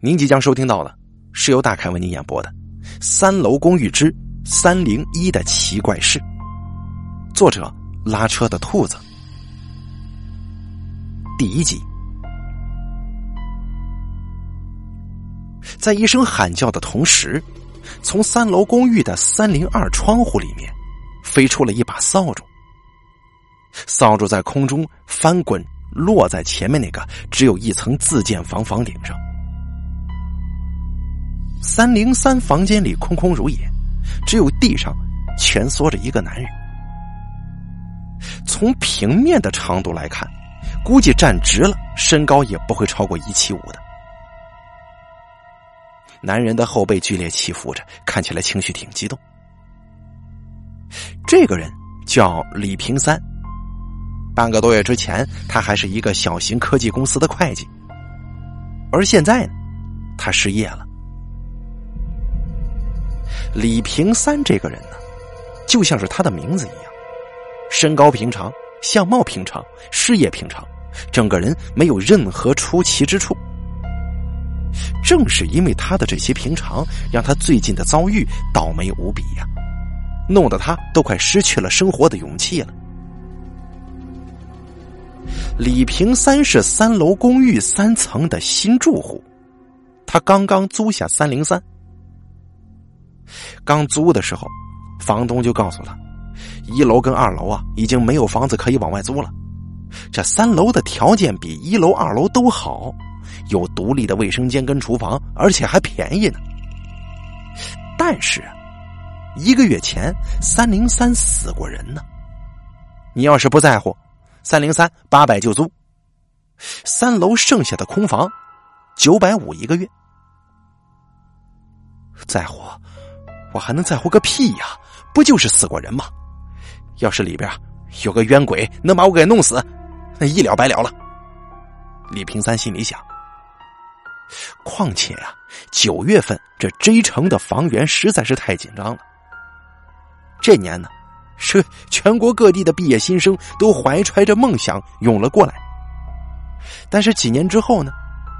您即将收听到的是由大凯为您演播的《三楼公寓之三零一的奇怪事》，作者拉车的兔子，第一集。在一声喊叫的同时，从三楼公寓的三零二窗户里面飞出了一把扫帚，扫帚在空中翻滚，落在前面那个只有一层自建房房顶上。三零三房间里空空如也，只有地上蜷缩着一个男人。从平面的长度来看，估计站直了，身高也不会超过一七五的。男人的后背剧烈起伏着，看起来情绪挺激动。这个人叫李平三，半个多月之前，他还是一个小型科技公司的会计，而现在呢，他失业了。李平三这个人呢，就像是他的名字一样，身高平常，相貌平常，事业平常，整个人没有任何出奇之处。正是因为他的这些平常，让他最近的遭遇倒霉无比呀，弄得他都快失去了生活的勇气了。李平三是三楼公寓三层的新住户，他刚刚租下三零三。刚租的时候，房东就告诉他，一楼跟二楼啊已经没有房子可以往外租了，这三楼的条件比一楼、二楼都好，有独立的卫生间跟厨房，而且还便宜呢。但是，一个月前三零三死过人呢。你要是不在乎，三零三八百就租，三楼剩下的空房九百五一个月，在乎。我还能在乎个屁呀！不就是死过人吗？要是里边有个冤鬼能把我给弄死，那一了百了了。李平三心里想。况且呀，九月份这 J 城的房源实在是太紧张了。这年呢，是全国各地的毕业新生都怀揣着梦想涌了过来。但是几年之后呢，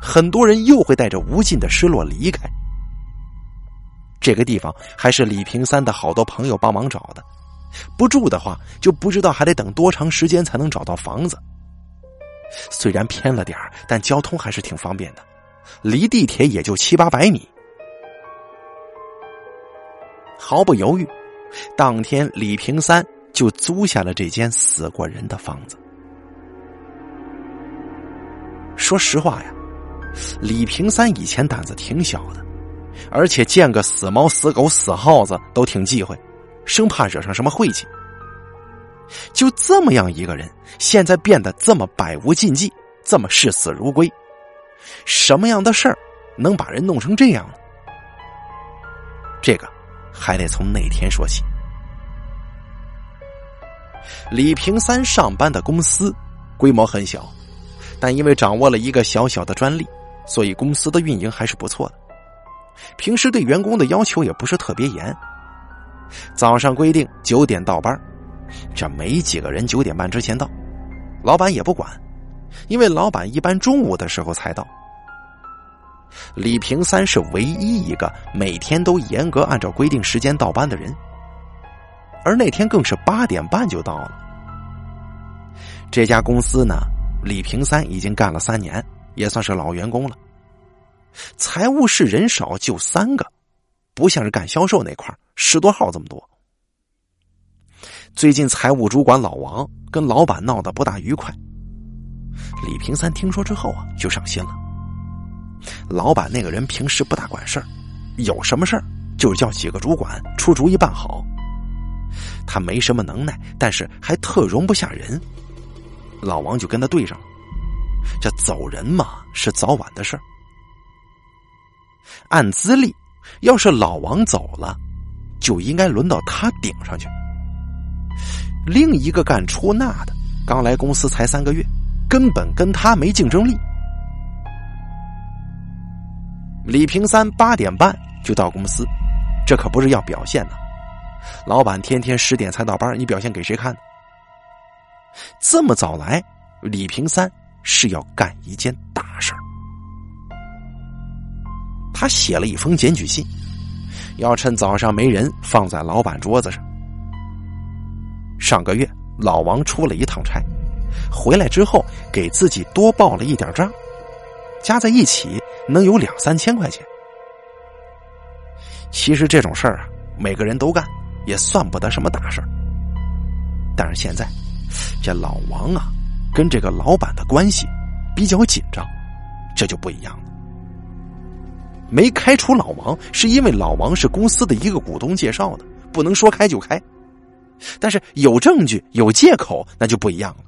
很多人又会带着无尽的失落离开。这个地方还是李平三的好多朋友帮忙找的，不住的话就不知道还得等多长时间才能找到房子。虽然偏了点但交通还是挺方便的，离地铁也就七八百米。毫不犹豫，当天李平三就租下了这间死过人的房子。说实话呀，李平三以前胆子挺小的。而且见个死猫、死狗、死耗子都挺忌讳，生怕惹上什么晦气。就这么样一个人，现在变得这么百无禁忌，这么视死如归，什么样的事儿能把人弄成这样呢？这个还得从那天说起。李平三上班的公司规模很小，但因为掌握了一个小小的专利，所以公司的运营还是不错的。平时对员工的要求也不是特别严。早上规定九点到班，这没几个人九点半之前到，老板也不管，因为老板一般中午的时候才到。李平三是唯一一个每天都严格按照规定时间到班的人，而那天更是八点半就到了。这家公司呢，李平三已经干了三年，也算是老员工了。财务室人少，就三个，不像是干销售那块十多号这么多。最近财务主管老王跟老板闹得不大愉快，李平三听说之后啊，就上心了。老板那个人平时不大管事儿，有什么事儿就是叫几个主管出主意办好。他没什么能耐，但是还特容不下人，老王就跟他对上了。这走人嘛，是早晚的事儿。按资历，要是老王走了，就应该轮到他顶上去。另一个干出纳的，刚来公司才三个月，根本跟他没竞争力。李平三八点半就到公司，这可不是要表现呢。老板天天十点才到班，你表现给谁看？这么早来，李平三是要干一件他写了一封检举信，要趁早上没人放在老板桌子上。上个月老王出了一趟差，回来之后给自己多报了一点账，加在一起能有两三千块钱。其实这种事儿啊，每个人都干，也算不得什么大事儿。但是现在，这老王啊，跟这个老板的关系比较紧张，这就不一样了。没开除老王，是因为老王是公司的一个股东介绍的，不能说开就开。但是有证据、有借口，那就不一样了。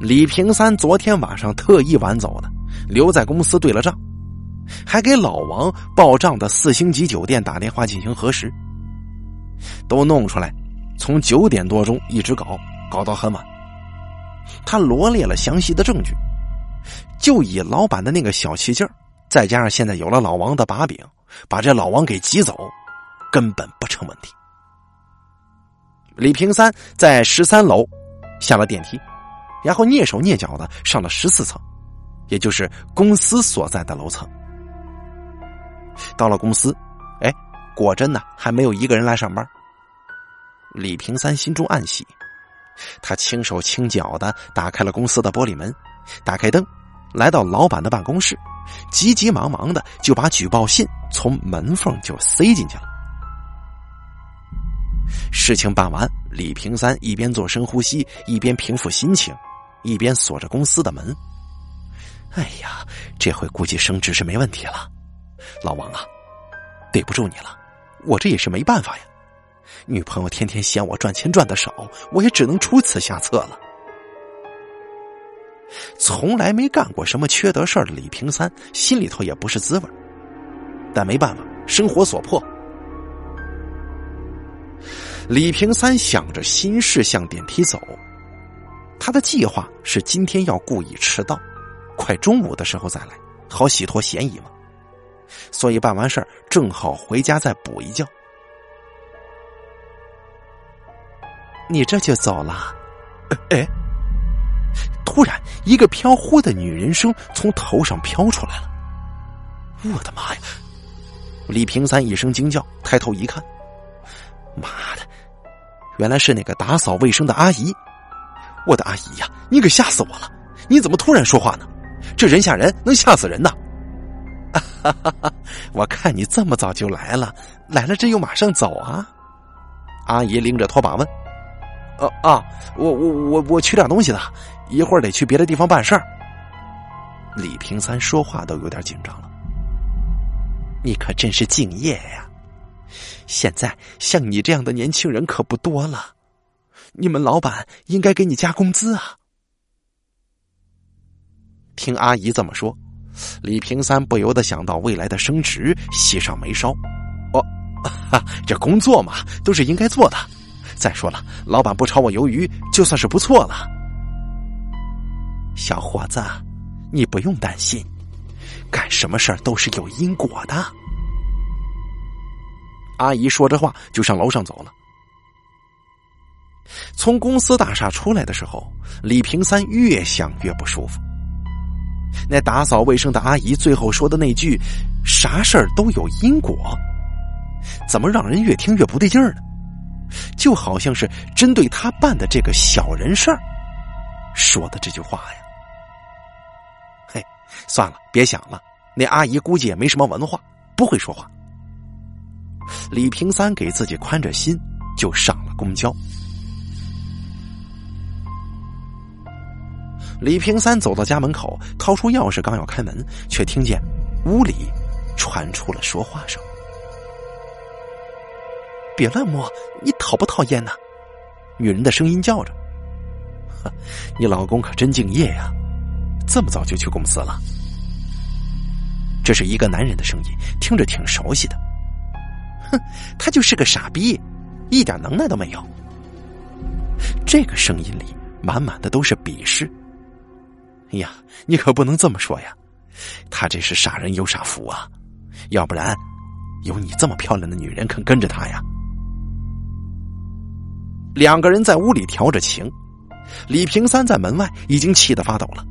李平三昨天晚上特意晚走的，留在公司对了账，还给老王报账的四星级酒店打电话进行核实，都弄出来，从九点多钟一直搞，搞到很晚。他罗列了详细的证据。就以老板的那个小气劲儿，再加上现在有了老王的把柄，把这老王给挤走，根本不成问题。李平三在十三楼下了电梯，然后蹑手蹑脚的上了十四层，也就是公司所在的楼层。到了公司，哎，果真呢还没有一个人来上班。李平三心中暗喜，他轻手轻脚的打开了公司的玻璃门，打开灯。来到老板的办公室，急急忙忙的就把举报信从门缝就塞进去了。事情办完，李平三一边做深呼吸，一边平复心情，一边锁着公司的门。哎呀，这回估计升职是没问题了。老王啊，对不住你了，我这也是没办法呀。女朋友天天嫌我赚钱赚的少，我也只能出此下策了。从来没干过什么缺德事儿的李平三心里头也不是滋味但没办法，生活所迫。李平三想着心事向电梯走，他的计划是今天要故意迟到，快中午的时候再来，好洗脱嫌疑嘛。所以办完事儿正好回家再补一觉。你这就走了？哎。突然，一个飘忽的女人声从头上飘出来了。我的妈呀！李平三一声惊叫，抬头一看，妈的，原来是那个打扫卫生的阿姨！我的阿姨呀，你可吓死我了！你怎么突然说话呢？这人吓人，能吓死人呐！哈哈！我看你这么早就来了，来了这又马上走啊？阿姨拎着拖把问：“呃啊，我我我我取点东西的。”一会儿得去别的地方办事儿。李平三说话都有点紧张了。你可真是敬业呀！现在像你这样的年轻人可不多了，你们老板应该给你加工资啊！听阿姨这么说，李平三不由得想到未来的升职，喜上眉梢。哦，这工作嘛，都是应该做的。再说了，老板不炒我鱿鱼，就算是不错了。小伙子，你不用担心，干什么事儿都是有因果的。阿姨说着话就上楼上走了。从公司大厦出来的时候，李平三越想越不舒服。那打扫卫生的阿姨最后说的那句“啥事儿都有因果”，怎么让人越听越不对劲儿呢？就好像是针对他办的这个小人事儿说的这句话呀。算了，别想了。那阿姨估计也没什么文化，不会说话。李平三给自己宽着心，就上了公交。李平三走到家门口，掏出钥匙，刚要开门，却听见屋里传出了说话声：“别乱摸，你讨不讨厌呢？”女人的声音叫着：“ 你老公可真敬业呀！”这么早就去公司了，这是一个男人的声音，听着挺熟悉的。哼，他就是个傻逼，一点能耐都没有。这个声音里满满的都是鄙视。哎呀，你可不能这么说呀！他这是傻人有傻福啊，要不然有你这么漂亮的女人肯跟着他呀。两个人在屋里调着情，李平三在门外已经气得发抖了。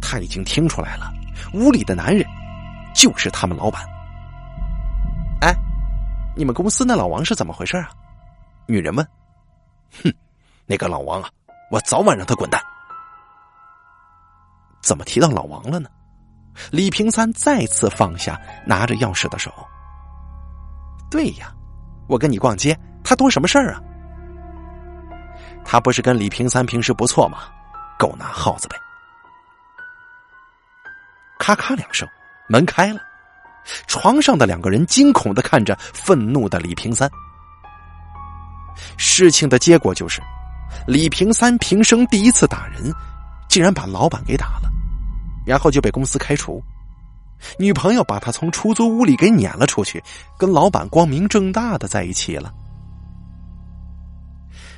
他已经听出来了，屋里的男人就是他们老板。哎，你们公司那老王是怎么回事啊？女人问。哼，那个老王啊，我早晚让他滚蛋。怎么提到老王了呢？李平三再次放下拿着钥匙的手。对呀，我跟你逛街，他多什么事儿啊？他不是跟李平三平时不错吗？狗拿耗子呗！咔咔两声，门开了，床上的两个人惊恐的看着愤怒的李平三。事情的结果就是，李平三平生第一次打人，竟然把老板给打了，然后就被公司开除。女朋友把他从出租屋里给撵了出去，跟老板光明正大的在一起了。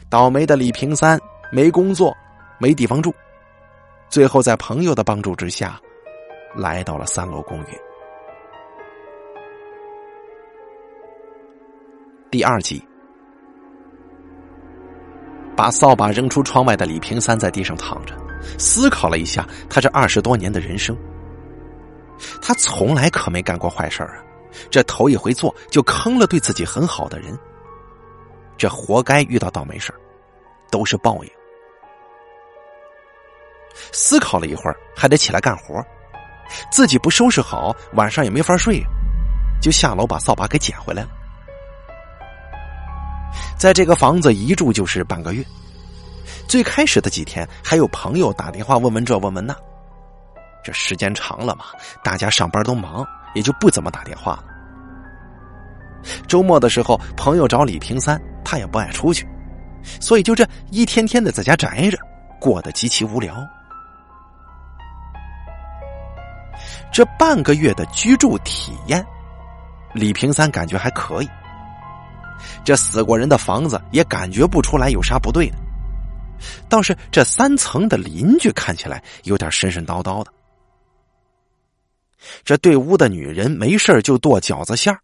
倒霉的李平三没工作，没地方住，最后在朋友的帮助之下，来到了三楼公寓。第二集，把扫把扔出窗外的李平三在地上躺着，思考了一下他这二十多年的人生。他从来可没干过坏事啊，这头一回做就坑了对自己很好的人，这活该遇到倒霉事都是报应。思考了一会儿，还得起来干活，自己不收拾好，晚上也没法睡，就下楼把扫把给捡回来了。在这个房子一住就是半个月，最开始的几天还有朋友打电话问问这问问那。这时间长了嘛，大家上班都忙，也就不怎么打电话了。周末的时候，朋友找李平三，他也不爱出去，所以就这一天天的在家宅着，过得极其无聊。这半个月的居住体验，李平三感觉还可以。这死过人的房子也感觉不出来有啥不对的，倒是这三层的邻居看起来有点神神叨叨的。这对屋的女人没事就剁饺子馅，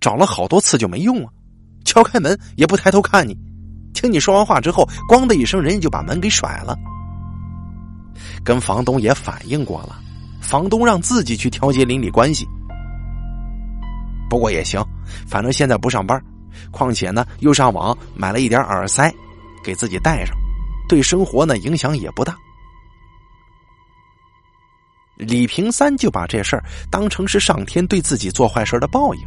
找了好多次就没用啊！敲开门也不抬头看你，听你说完话之后，咣的一声，人家就把门给甩了。跟房东也反映过了，房东让自己去调节邻里关系。不过也行，反正现在不上班，况且呢又上网买了一点耳塞，给自己戴上，对生活呢影响也不大。李平三就把这事儿当成是上天对自己做坏事的报应。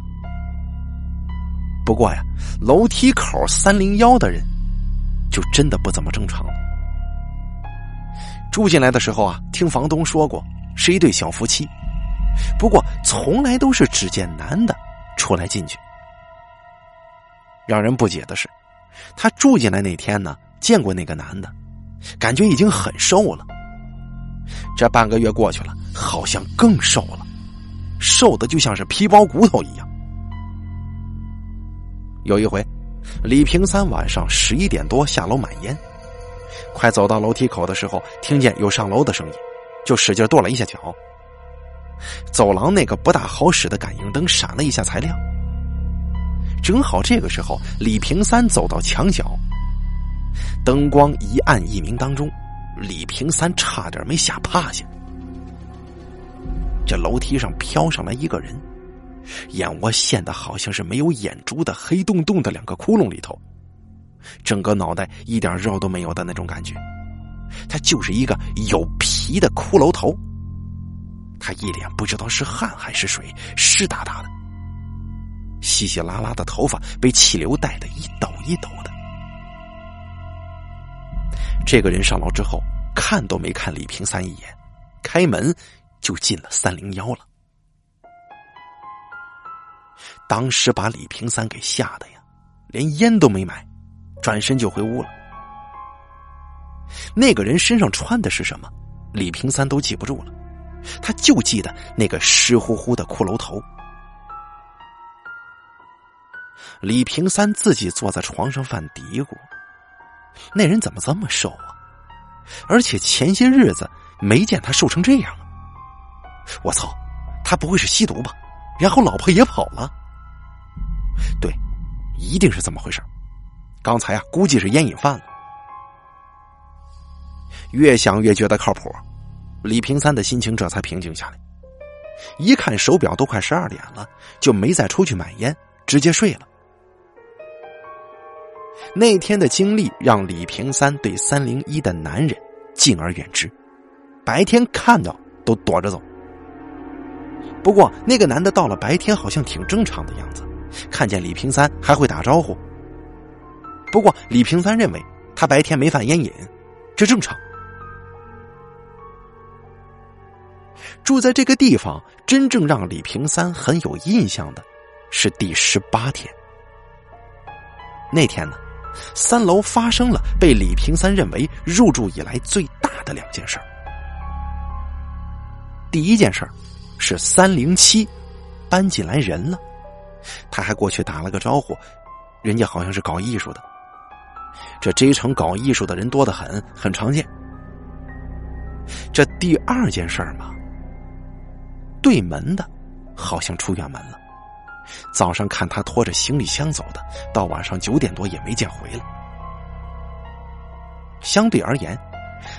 不过呀，楼梯口三零幺的人，就真的不怎么正常了。住进来的时候啊，听房东说过是一对小夫妻，不过从来都是只见男的出来进去。让人不解的是，他住进来那天呢，见过那个男的，感觉已经很瘦了。这半个月过去了，好像更瘦了，瘦的就像是皮包骨头一样。有一回，李平三晚上十一点多下楼买烟，快走到楼梯口的时候，听见有上楼的声音，就使劲跺了一下脚。走廊那个不大好使的感应灯闪了一下才亮。正好这个时候，李平三走到墙角，灯光一暗一明当中。李平三差点没吓趴下。这楼梯上飘上来一个人，眼窝陷的好像是没有眼珠的黑洞洞的两个窟窿里头，整个脑袋一点肉都没有的那种感觉。他就是一个有皮皮的骷髅头。他一脸不知道是汗还是水，湿哒哒的，稀稀拉拉的头发被气流带的一抖一抖的。这个人上楼之后，看都没看李平三一眼，开门就进了三零幺了。当时把李平三给吓得呀，连烟都没买，转身就回屋了。那个人身上穿的是什么，李平三都记不住了，他就记得那个湿乎乎的骷髅头。李平三自己坐在床上犯嘀咕。那人怎么这么瘦啊？而且前些日子没见他瘦成这样啊！我操，他不会是吸毒吧？然后老婆也跑了？对，一定是这么回事刚才啊，估计是烟瘾犯了。越想越觉得靠谱，李平三的心情这才平静下来。一看手表都快十二点了，就没再出去买烟，直接睡了。那天的经历让李平三对三零一的男人敬而远之，白天看到都躲着走。不过那个男的到了白天好像挺正常的样子，看见李平三还会打招呼。不过李平三认为他白天没犯烟瘾，这正常。住在这个地方，真正让李平三很有印象的，是第十八天。那天呢，三楼发生了被李平三认为入住以来最大的两件事儿第一件事儿是三零七搬进来人了，他还过去打了个招呼，人家好像是搞艺术的。这 J 城搞艺术的人多得很，很常见。这第二件事儿嘛。对门的，好像出远门了。早上看他拖着行李箱走的，到晚上九点多也没见回来。相对而言，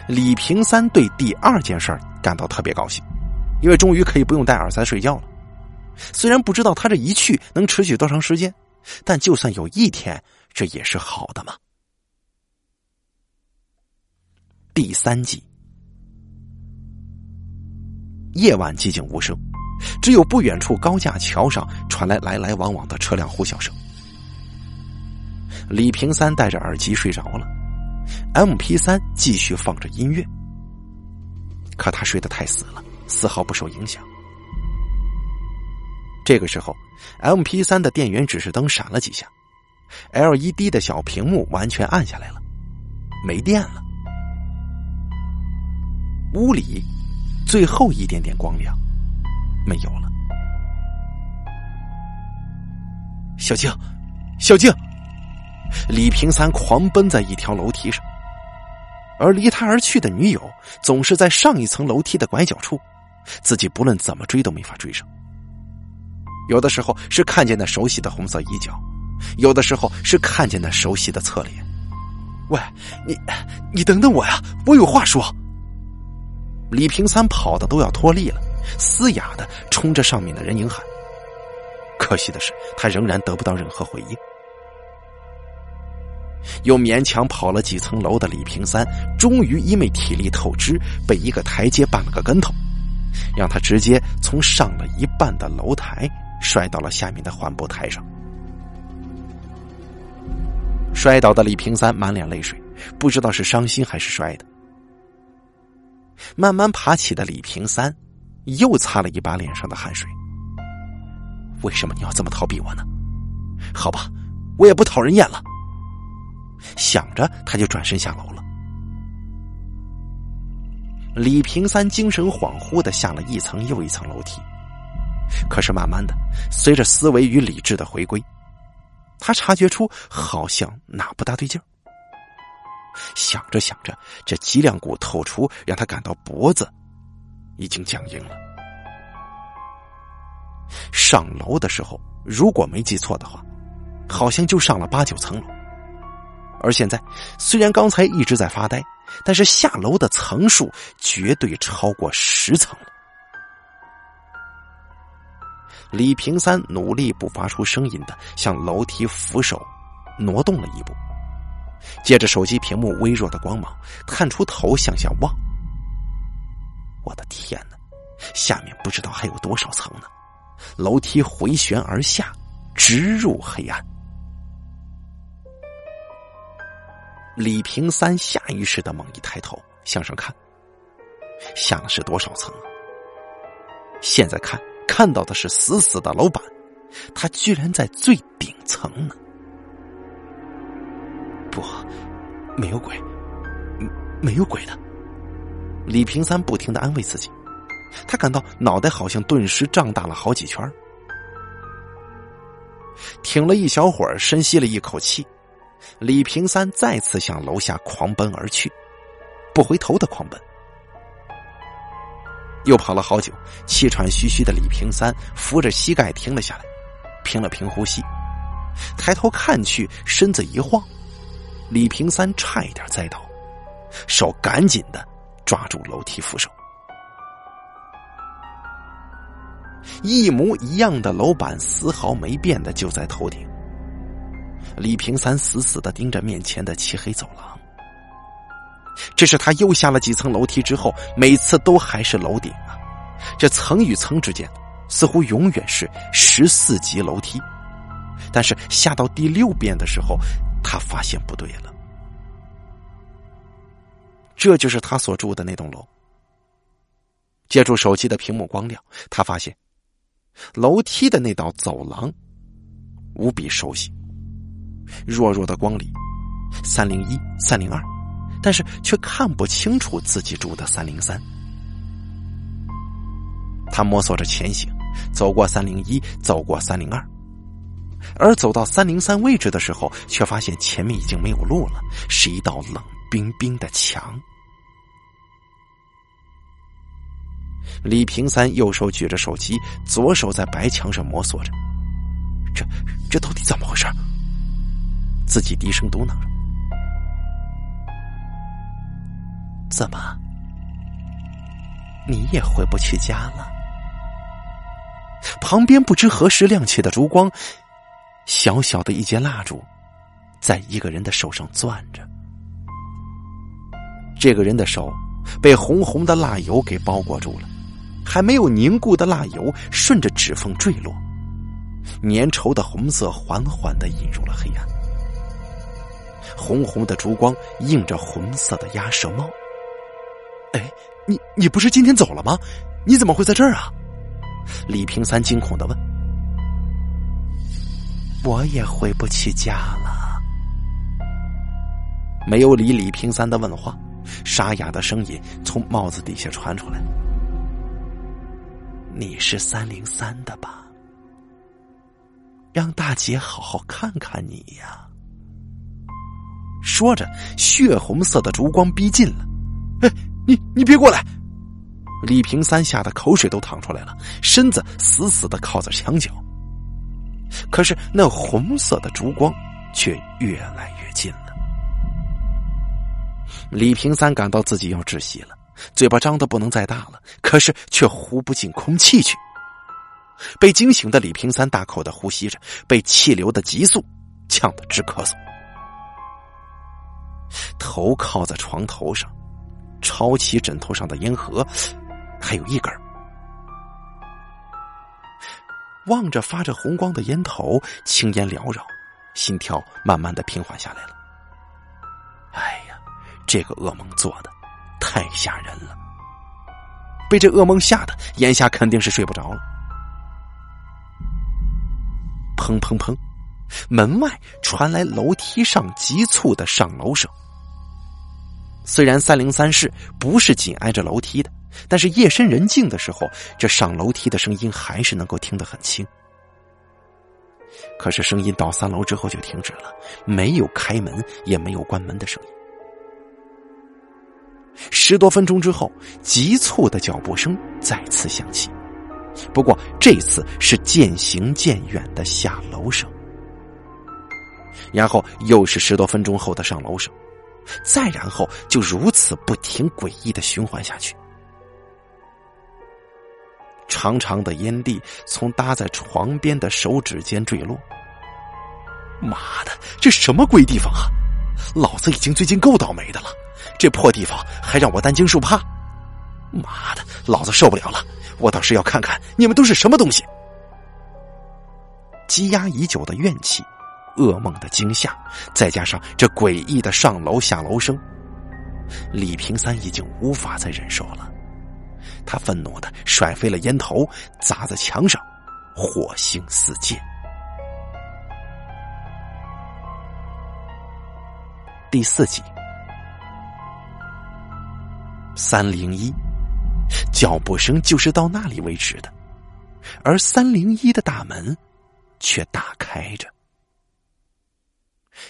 李平三对第二件事感到特别高兴，因为终于可以不用戴耳塞睡觉了。虽然不知道他这一去能持续多长时间，但就算有一天，这也是好的嘛。第三集。夜晚寂静无声，只有不远处高架桥上传来来来往往的车辆呼啸声。李平三戴着耳机睡着了，M P 三继续放着音乐，可他睡得太死了，丝毫不受影响。这个时候，M P 三的电源指示灯闪了几下，L E D 的小屏幕完全暗下来了，没电了。屋里。最后一点点光亮，没有了。小静，小静，李平三狂奔在一条楼梯上，而离他而去的女友总是在上一层楼梯的拐角处，自己不论怎么追都没法追上。有的时候是看见那熟悉的红色衣角，有的时候是看见那熟悉的侧脸。喂，你，你等等我呀，我有话说。李平三跑的都要脱力了，嘶哑的冲着上面的人影喊。可惜的是，他仍然得不到任何回应。又勉强跑了几层楼的李平三，终于因为体力透支，被一个台阶绊了个跟头，让他直接从上了一半的楼台摔到了下面的缓步台上。摔倒的李平三满脸泪水，不知道是伤心还是摔的。慢慢爬起的李平三，又擦了一把脸上的汗水。为什么你要这么逃避我呢？好吧，我也不讨人厌了。想着，他就转身下楼了。李平三精神恍惚的下了一层又一层楼梯，可是慢慢的，随着思维与理智的回归，他察觉出好像哪不大对劲儿。想着想着，这脊梁骨透出，让他感到脖子已经僵硬了。上楼的时候，如果没记错的话，好像就上了八九层楼。而现在，虽然刚才一直在发呆，但是下楼的层数绝对超过十层了。李平三努力不发出声音的向楼梯扶手挪动了一步。借着手机屏幕微弱的光芒，探出头向下望。我的天哪，下面不知道还有多少层呢！楼梯回旋而下，直入黑暗。李平三下意识的猛一抬头向上看，下了是多少层啊？现在看看到的是死死的楼板，他居然在最顶层呢！不，没有鬼，没有鬼的。李平三不停的安慰自己，他感到脑袋好像顿时胀大了好几圈。挺了一小会儿，深吸了一口气，李平三再次向楼下狂奔而去，不回头的狂奔。又跑了好久，气喘吁吁的李平三扶着膝盖停了下来，平了平呼吸，抬头看去，身子一晃。李平三差一点栽倒，手赶紧的抓住楼梯扶手。一模一样的楼板丝毫没变的就在头顶。李平三死死的盯着面前的漆黑走廊，这是他又下了几层楼梯之后，每次都还是楼顶啊！这层与层之间似乎永远是十四级楼梯，但是下到第六遍的时候，他发现不对了，这就是他所住的那栋楼。借助手机的屏幕光亮，他发现楼梯的那道走廊无比熟悉。弱弱的光里，三零一、三零二，但是却看不清楚自己住的三零三。他摸索着前行，走过三零一，走过三零二，而走到三零三位置的时候，却发现前面已经没有路了，是一道冷冰冰的墙。李平三右手举着手机，左手在白墙上摸索着，这这到底怎么回事？自己低声嘟囔着：“怎么，你也回不去家了？”旁边不知何时亮起的烛光，小小的一截蜡烛，在一个人的手上攥着。这个人的手被红红的蜡油给包裹住了，还没有凝固的蜡油顺着指缝坠落，粘稠的红色缓缓的引入了黑暗。红红的烛光映着红色的鸭舌帽。哎，你你不是今天走了吗？你怎么会在这儿啊？李平三惊恐的问。我也回不去家了。没有理李平三的问话，沙哑的声音从帽子底下传出来：“你是三零三的吧？让大姐好好看看你呀。”说着，血红色的烛光逼近了。哎，你你别过来！李平三吓得口水都淌出来了，身子死死的靠在墙角。可是那红色的烛光却越来越近了。李平三感到自己要窒息了，嘴巴张的不能再大了，可是却呼不进空气去。被惊醒的李平三大口的呼吸着，被气流的急速呛得直咳嗽。头靠在床头上，抄起枕头上的烟盒，还有一根望着发着红光的烟头，青烟缭绕，心跳慢慢的平缓下来了。哎呀，这个噩梦做的太吓人了！被这噩梦吓得，眼下肯定是睡不着了。砰砰砰，门外传来楼梯上急促的上楼声。虽然三零三室不是紧挨着楼梯的，但是夜深人静的时候，这上楼梯的声音还是能够听得很清。可是声音到三楼之后就停止了，没有开门也没有关门的声音。十多分钟之后，急促的脚步声再次响起，不过这次是渐行渐远的下楼声，然后又是十多分钟后的上楼声。再然后，就如此不停、诡异的循环下去。长长的烟蒂从搭在床边的手指间坠落。妈的，这什么鬼地方啊！老子已经最近够倒霉的了，这破地方还让我担惊受怕。妈的，老子受不了了！我倒是要看看你们都是什么东西。积压已久的怨气。噩梦的惊吓，再加上这诡异的上楼下楼声，李平三已经无法再忍受了。他愤怒的甩飞了烟头，砸在墙上，火星四溅。第四集，三零一，脚步声就是到那里为止的，而三零一的大门却打开着。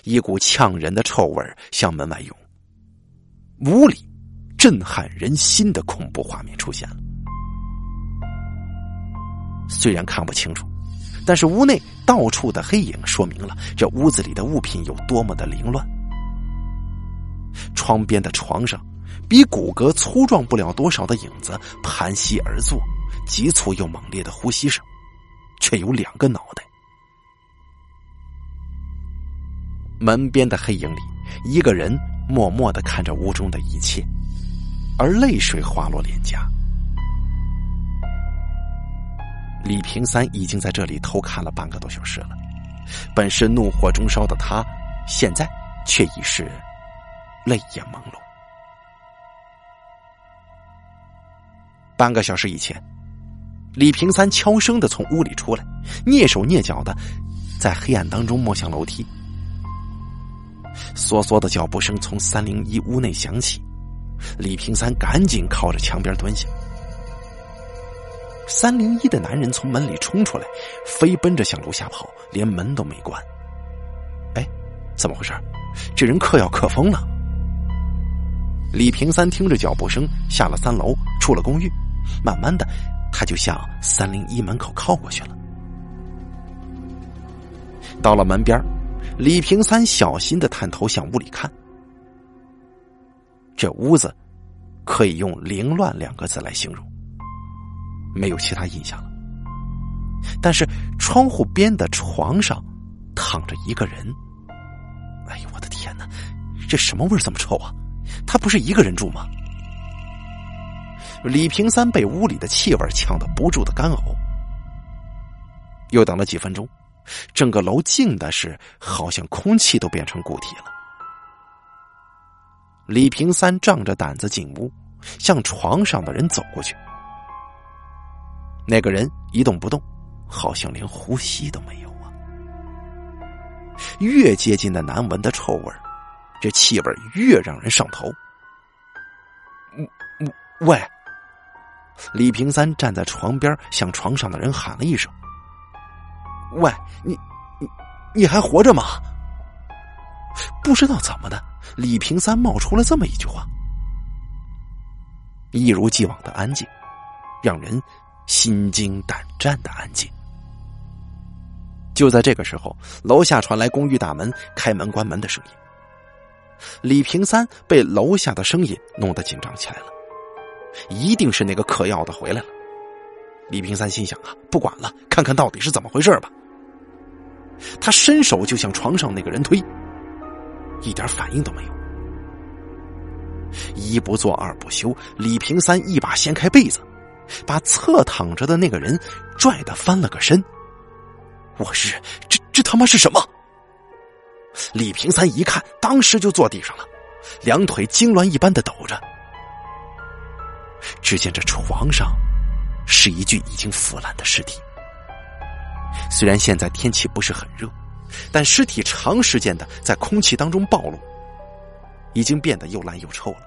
一股呛人的臭味向门外涌，屋里震撼人心的恐怖画面出现了。虽然看不清楚，但是屋内到处的黑影说明了这屋子里的物品有多么的凌乱。窗边的床上，比骨骼粗壮不了多少的影子盘膝而坐，急促又猛烈的呼吸声，却有两个脑袋。门边的黑影里，一个人默默的看着屋中的一切，而泪水滑落脸颊。李平三已经在这里偷看了半个多小时了，本是怒火中烧的他，现在却已是泪眼朦胧。半个小时以前，李平三悄声的从屋里出来，蹑手蹑脚的在黑暗当中摸向楼梯。嗦嗦的脚步声从三零一屋内响起，李平三赶紧靠着墙边蹲下。三零一的男人从门里冲出来，飞奔着向楼下跑，连门都没关。哎，怎么回事？这人嗑药嗑疯了。李平三听着脚步声下了三楼，出了公寓，慢慢的，他就向三零一门口靠过去了。到了门边，李平三小心的探头向屋里看，这屋子可以用“凌乱”两个字来形容。没有其他印象了，但是窗户边的床上躺着一个人。哎呦，我的天哪，这什么味儿这么臭啊？他不是一个人住吗？李平三被屋里的气味呛得不住的干呕。又等了几分钟，整个楼静的是好像空气都变成固体了。李平三仗着胆子进屋，向床上的人走过去。那个人一动不动，好像连呼吸都没有啊！越接近那难闻的臭味这气味越让人上头。喂！李平三站在床边，向床上的人喊了一声：“喂，你你你还活着吗？”不知道怎么的，李平三冒出了这么一句话，一如既往的安静，让人。心惊胆战的安静。就在这个时候，楼下传来公寓大门开门关门的声音。李平三被楼下的声音弄得紧张起来了，一定是那个嗑药的回来了。李平三心想啊，不管了，看看到底是怎么回事吧。他伸手就向床上那个人推，一点反应都没有。一不做二不休，李平三一把掀开被子。把侧躺着的那个人拽的翻了个身。我日，这这他妈是什么？李平三一看，当时就坐地上了，两腿痉挛一般的抖着。只见这床上是一具已经腐烂的尸体。虽然现在天气不是很热，但尸体长时间的在空气当中暴露，已经变得又烂又臭了。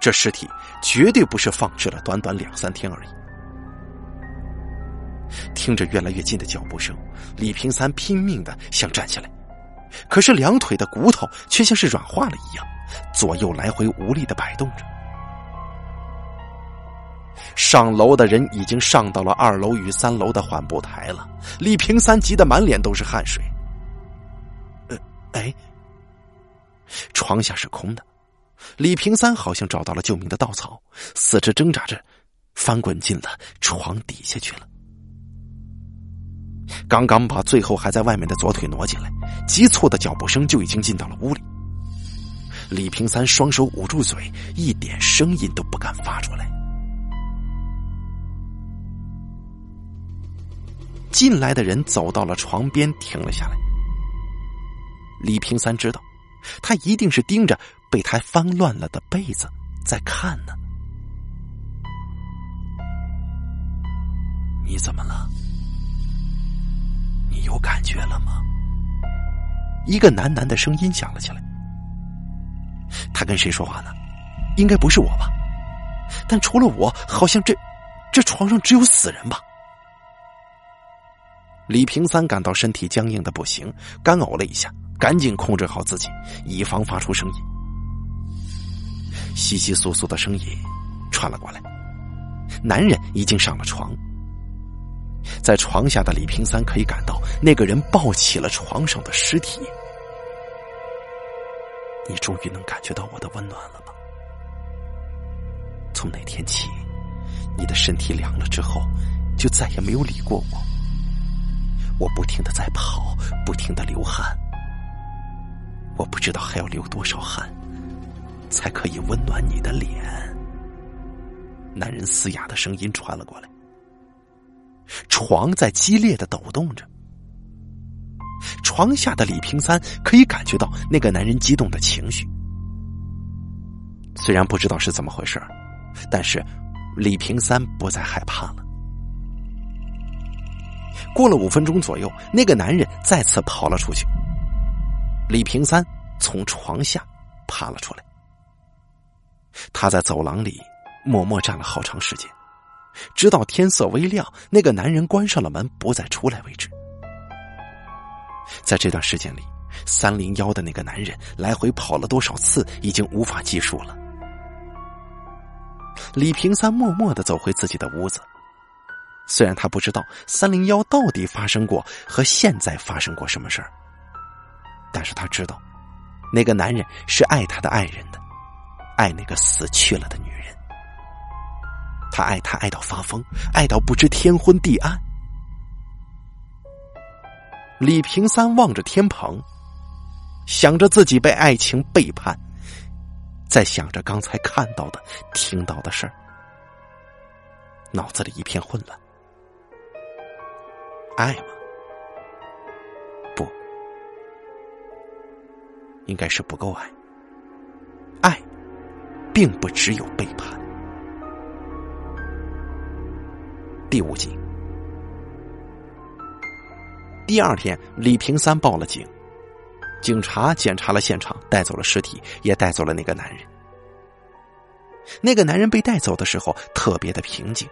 这尸体绝对不是放置了短短两三天而已。听着越来越近的脚步声，李平三拼命的想站起来，可是两腿的骨头却像是软化了一样，左右来回无力的摆动着。上楼的人已经上到了二楼与三楼的缓步台了，李平三急得满脸都是汗水。呃，哎，床下是空的。李平三好像找到了救命的稻草，四肢挣扎着，翻滚进了床底下去了。刚刚把最后还在外面的左腿挪进来，急促的脚步声就已经进到了屋里。李平三双手捂住嘴，一点声音都不敢发出来。进来的人走到了床边，停了下来。李平三知道，他一定是盯着。被他翻乱了的被子在看呢，你怎么了？你有感觉了吗？一个喃喃的声音响了起来。他跟谁说话呢？应该不是我吧？但除了我，好像这这床上只有死人吧？李平三感到身体僵硬的不行，干呕了一下，赶紧控制好自己，以防发出声音。窸窸窣窣的声音传了过来，男人已经上了床，在床下的李平三可以感到那个人抱起了床上的尸体。你终于能感觉到我的温暖了吧？从那天起，你的身体凉了之后，就再也没有理过我。我不停的在跑，不停的流汗。我不知道还要流多少汗，才可以温暖你的脸。男人嘶哑的声音传了过来，床在激烈的抖动着。床下的李平三可以感觉到那个男人激动的情绪。虽然不知道是怎么回事，但是李平三不再害怕了。过了五分钟左右，那个男人再次跑了出去。李平三从床下爬了出来，他在走廊里默默站了好长时间，直到天色微亮，那个男人关上了门，不再出来为止。在这段时间里，三零幺的那个男人来回跑了多少次，已经无法计数了。李平三默默的走回自己的屋子，虽然他不知道三零幺到底发生过和现在发生过什么事儿，但是他知道，那个男人是爱他的爱人的，爱那个死去了的女人，他爱她爱到发疯，爱到不知天昏地暗。李平三望着天棚，想着自己被爱情背叛，在想着刚才看到的、听到的事儿，脑子里一片混乱。爱吗？不，应该是不够爱。爱，并不只有背叛。第五集。第二天，李平三报了警，警察检查了现场，带走了尸体，也带走了那个男人。那个男人被带走的时候特别的平静，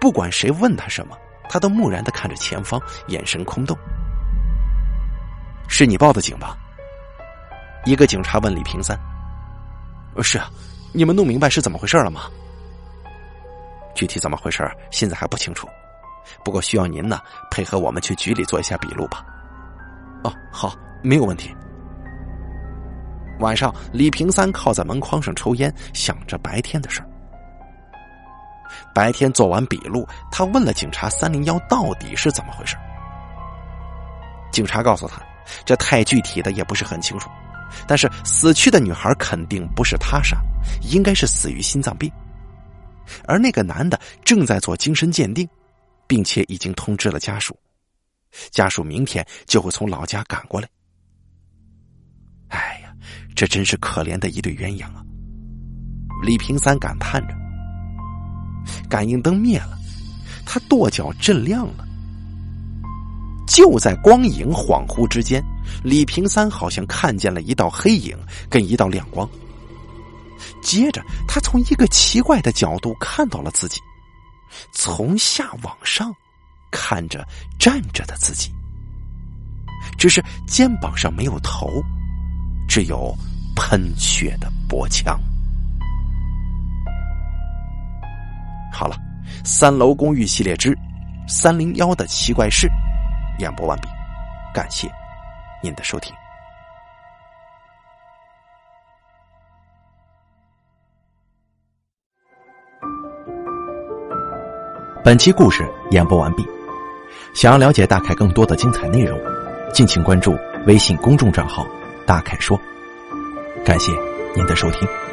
不管谁问他什么，他都木然的看着前方，眼神空洞。是你报的警吧？一个警察问李平三：“是啊，你们弄明白是怎么回事了吗？”具体怎么回事，现在还不清楚。不过需要您呢，配合我们去局里做一下笔录吧。哦，好，没有问题。晚上，李平三靠在门框上抽烟，想着白天的事儿。白天做完笔录，他问了警察三零幺到底是怎么回事。警察告诉他，这太具体的也不是很清楚，但是死去的女孩肯定不是他杀，应该是死于心脏病，而那个男的正在做精神鉴定。并且已经通知了家属，家属明天就会从老家赶过来。哎呀，这真是可怜的一对鸳鸯啊！李平三感叹着。感应灯灭了，他跺脚震亮了。就在光影恍惚之间，李平三好像看见了一道黑影跟一道亮光。接着，他从一个奇怪的角度看到了自己。从下往上看着站着的自己，只是肩膀上没有头，只有喷血的脖腔。好了，三楼公寓系列之三零幺的奇怪事演播完毕，感谢您的收听。本期故事演播完毕。想要了解大凯更多的精彩内容，敬请关注微信公众账号“大凯说”。感谢您的收听。